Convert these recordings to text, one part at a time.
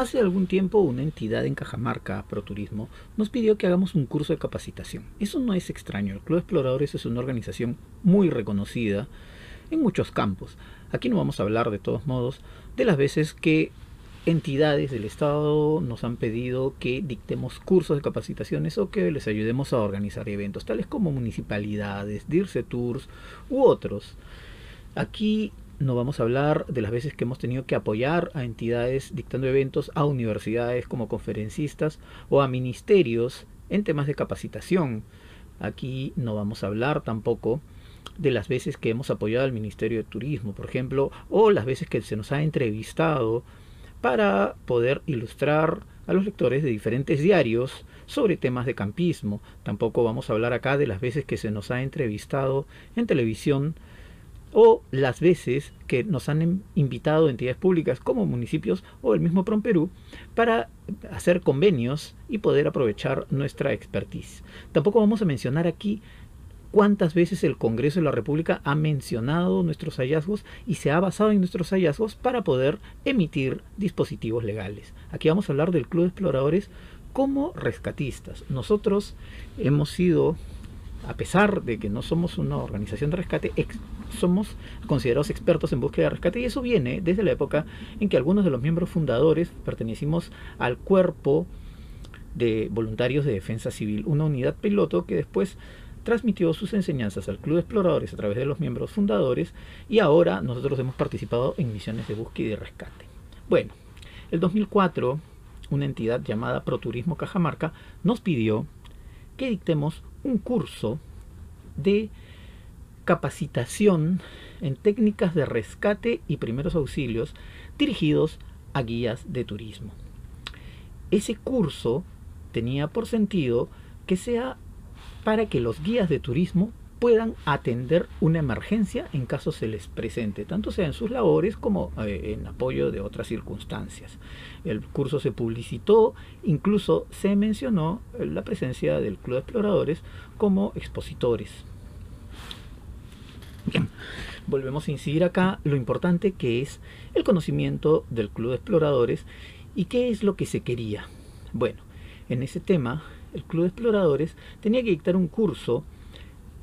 Hace algún tiempo una entidad en Cajamarca, ProTurismo, nos pidió que hagamos un curso de capacitación. Eso no es extraño, el Club Exploradores es una organización muy reconocida en muchos campos. Aquí no vamos a hablar de todos modos de las veces que entidades del Estado nos han pedido que dictemos cursos de capacitaciones o que les ayudemos a organizar eventos, tales como municipalidades, DIRCE Tours u otros. Aquí no vamos a hablar de las veces que hemos tenido que apoyar a entidades dictando eventos, a universidades como conferencistas o a ministerios en temas de capacitación. Aquí no vamos a hablar tampoco de las veces que hemos apoyado al Ministerio de Turismo, por ejemplo, o las veces que se nos ha entrevistado para poder ilustrar a los lectores de diferentes diarios sobre temas de campismo. Tampoco vamos a hablar acá de las veces que se nos ha entrevistado en televisión o las veces que nos han invitado entidades públicas como municipios o el mismo PROM Perú para hacer convenios y poder aprovechar nuestra expertise. Tampoco vamos a mencionar aquí cuántas veces el Congreso de la República ha mencionado nuestros hallazgos y se ha basado en nuestros hallazgos para poder emitir dispositivos legales. Aquí vamos a hablar del Club de Exploradores como rescatistas. Nosotros hemos sido a pesar de que no somos una organización de rescate, somos considerados expertos en búsqueda de rescate y eso viene desde la época en que algunos de los miembros fundadores pertenecimos al cuerpo de voluntarios de defensa civil, una unidad piloto que después transmitió sus enseñanzas al Club de Exploradores a través de los miembros fundadores y ahora nosotros hemos participado en misiones de búsqueda y de rescate. Bueno, el 2004 una entidad llamada Proturismo Cajamarca nos pidió que dictemos un curso de capacitación en técnicas de rescate y primeros auxilios dirigidos a guías de turismo. Ese curso tenía por sentido que sea para que los guías de turismo puedan atender una emergencia en caso se les presente, tanto sea en sus labores como eh, en apoyo de otras circunstancias. El curso se publicitó, incluso se mencionó la presencia del Club de Exploradores como expositores. Bien, volvemos a incidir acá lo importante que es el conocimiento del Club de Exploradores y qué es lo que se quería. Bueno, en ese tema, el Club de Exploradores tenía que dictar un curso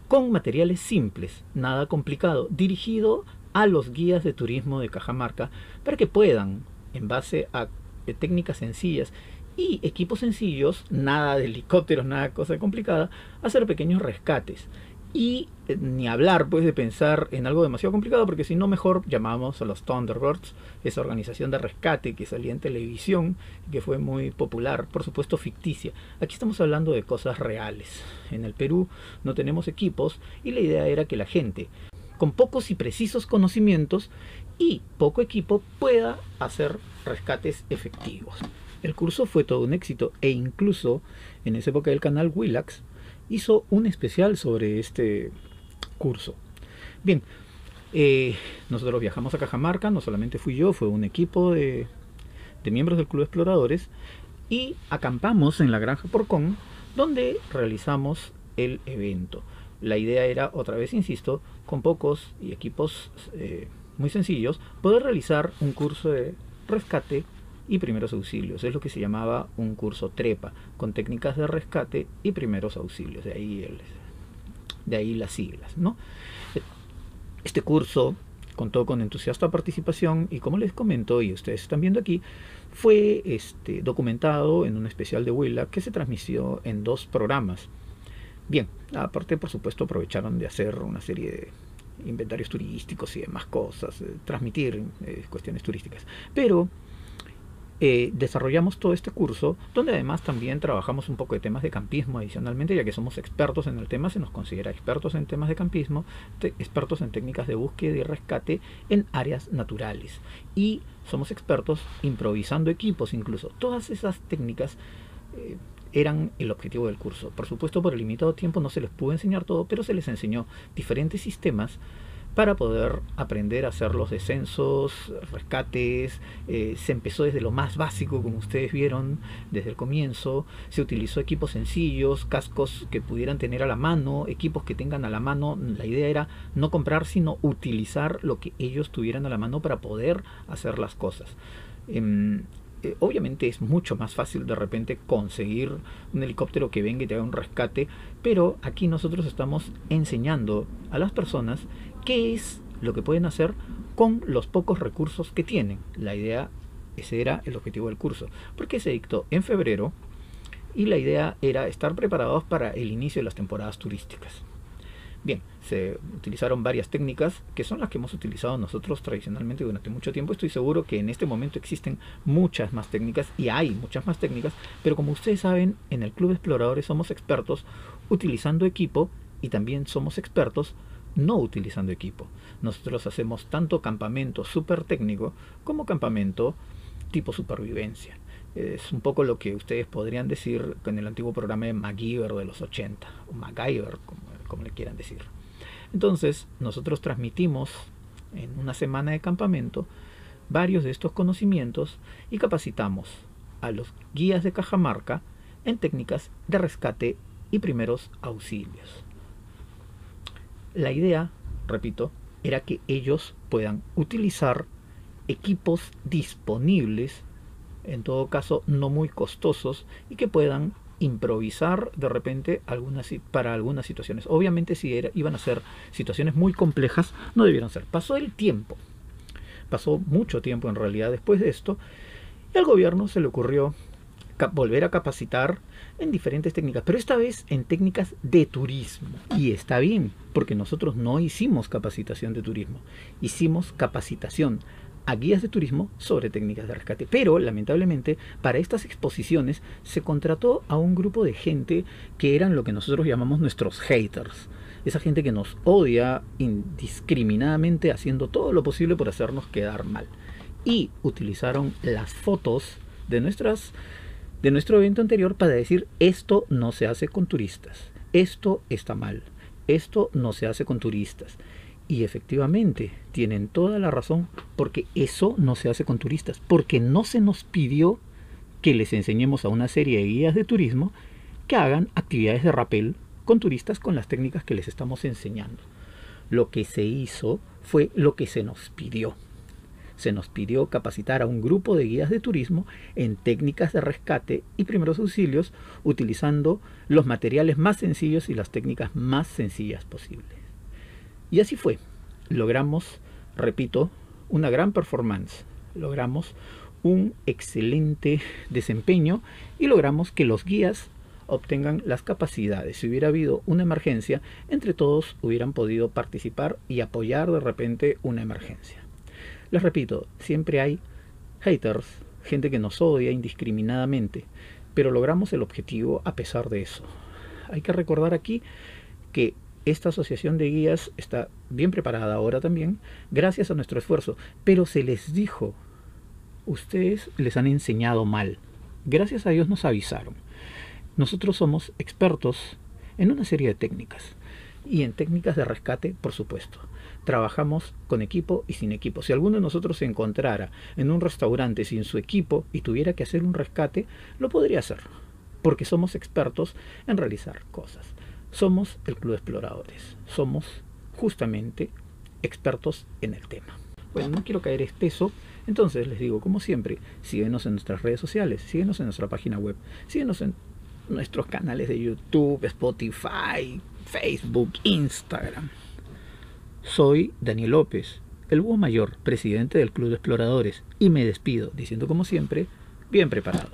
con materiales simples, nada complicado, dirigido a los guías de turismo de Cajamarca para que puedan, en base a técnicas sencillas y equipos sencillos, nada de helicópteros, nada cosa complicada, hacer pequeños rescates y eh, ni hablar pues de pensar en algo demasiado complicado porque si no mejor llamamos a los Thunderbirds esa organización de rescate que salía en televisión que fue muy popular por supuesto ficticia. Aquí estamos hablando de cosas reales. En el Perú no tenemos equipos y la idea era que la gente con pocos y precisos conocimientos y poco equipo pueda hacer rescates efectivos. El curso fue todo un éxito e incluso en esa época del canal Willax hizo un especial sobre este curso. Bien, eh, nosotros viajamos a Cajamarca, no solamente fui yo, fue un equipo de, miembros del Club de Exploradores y acampamos en la Granja Porcón, donde realizamos el evento. La idea era, otra vez insisto, con pocos y equipos eh, muy sencillos, poder realizar un curso de rescate y primeros auxilios. Es lo que se llamaba un curso trepa, con técnicas de rescate y primeros auxilios. De ahí, de ahí las siglas. ¿no? Este curso contó con entusiasta participación y como les comento y ustedes están viendo aquí, fue este, documentado en un especial de Willa que se transmitió en dos programas. Bien, aparte por supuesto aprovecharon de hacer una serie de inventarios turísticos y demás cosas, eh, transmitir eh, cuestiones turísticas. Pero eh, desarrollamos todo este curso, donde además también trabajamos un poco de temas de campismo adicionalmente, ya que somos expertos en el tema, se nos considera expertos en temas de campismo, expertos en técnicas de búsqueda y rescate en áreas naturales. Y somos expertos improvisando equipos incluso. Todas esas técnicas eh, eran el objetivo del curso. Por supuesto, por el limitado tiempo no se les pudo enseñar todo, pero se les enseñó diferentes sistemas para poder aprender a hacer los descensos, rescates. Eh, se empezó desde lo más básico, como ustedes vieron, desde el comienzo. Se utilizó equipos sencillos, cascos que pudieran tener a la mano, equipos que tengan a la mano. La idea era no comprar, sino utilizar lo que ellos tuvieran a la mano para poder hacer las cosas. Em, eh, obviamente es mucho más fácil de repente conseguir un helicóptero que venga y te haga un rescate, pero aquí nosotros estamos enseñando a las personas qué es lo que pueden hacer con los pocos recursos que tienen. La idea, ese era el objetivo del curso, porque se dictó en febrero y la idea era estar preparados para el inicio de las temporadas turísticas. Bien, se utilizaron varias técnicas que son las que hemos utilizado nosotros tradicionalmente durante mucho tiempo. Estoy seguro que en este momento existen muchas más técnicas y hay muchas más técnicas, pero como ustedes saben, en el Club de Exploradores somos expertos utilizando equipo y también somos expertos no utilizando equipo. Nosotros hacemos tanto campamento súper técnico como campamento tipo supervivencia. Es un poco lo que ustedes podrían decir con el antiguo programa de MacGyver de los 80, o MacGyver, como, como le quieran decir. Entonces, nosotros transmitimos en una semana de campamento varios de estos conocimientos y capacitamos a los guías de Cajamarca en técnicas de rescate y primeros auxilios. La idea, repito, era que ellos puedan utilizar equipos disponibles en todo caso no muy costosos y que puedan improvisar de repente algunas, para algunas situaciones. Obviamente si era, iban a ser situaciones muy complejas, no debieron ser. Pasó el tiempo, pasó mucho tiempo en realidad después de esto, y al gobierno se le ocurrió volver a capacitar en diferentes técnicas, pero esta vez en técnicas de turismo. Y está bien, porque nosotros no hicimos capacitación de turismo, hicimos capacitación a guías de turismo sobre técnicas de rescate. Pero, lamentablemente, para estas exposiciones se contrató a un grupo de gente que eran lo que nosotros llamamos nuestros haters. Esa gente que nos odia indiscriminadamente haciendo todo lo posible por hacernos quedar mal. Y utilizaron las fotos de, nuestras, de nuestro evento anterior para decir esto no se hace con turistas. Esto está mal. Esto no se hace con turistas. Y efectivamente, tienen toda la razón, porque eso no se hace con turistas, porque no se nos pidió que les enseñemos a una serie de guías de turismo que hagan actividades de rappel con turistas con las técnicas que les estamos enseñando. Lo que se hizo fue lo que se nos pidió. Se nos pidió capacitar a un grupo de guías de turismo en técnicas de rescate y primeros auxilios utilizando los materiales más sencillos y las técnicas más sencillas posibles. Y así fue. Logramos, repito, una gran performance. Logramos un excelente desempeño y logramos que los guías obtengan las capacidades. Si hubiera habido una emergencia, entre todos hubieran podido participar y apoyar de repente una emergencia. Les repito, siempre hay haters, gente que nos odia indiscriminadamente, pero logramos el objetivo a pesar de eso. Hay que recordar aquí que esta asociación de guías está bien preparada ahora también, gracias a nuestro esfuerzo, pero se les dijo, ustedes les han enseñado mal. Gracias a Dios nos avisaron. Nosotros somos expertos en una serie de técnicas y en técnicas de rescate, por supuesto. Trabajamos con equipo y sin equipo. Si alguno de nosotros se encontrara en un restaurante sin su equipo y tuviera que hacer un rescate, lo podría hacer, porque somos expertos en realizar cosas. Somos el Club de Exploradores. Somos justamente expertos en el tema. Bueno, no quiero caer espeso, entonces les digo, como siempre, síguenos en nuestras redes sociales, síguenos en nuestra página web, síguenos en nuestros canales de YouTube, Spotify, Facebook, Instagram. Soy Daniel López, el búho mayor, presidente del Club de Exploradores, y me despido diciendo como siempre, bien preparados.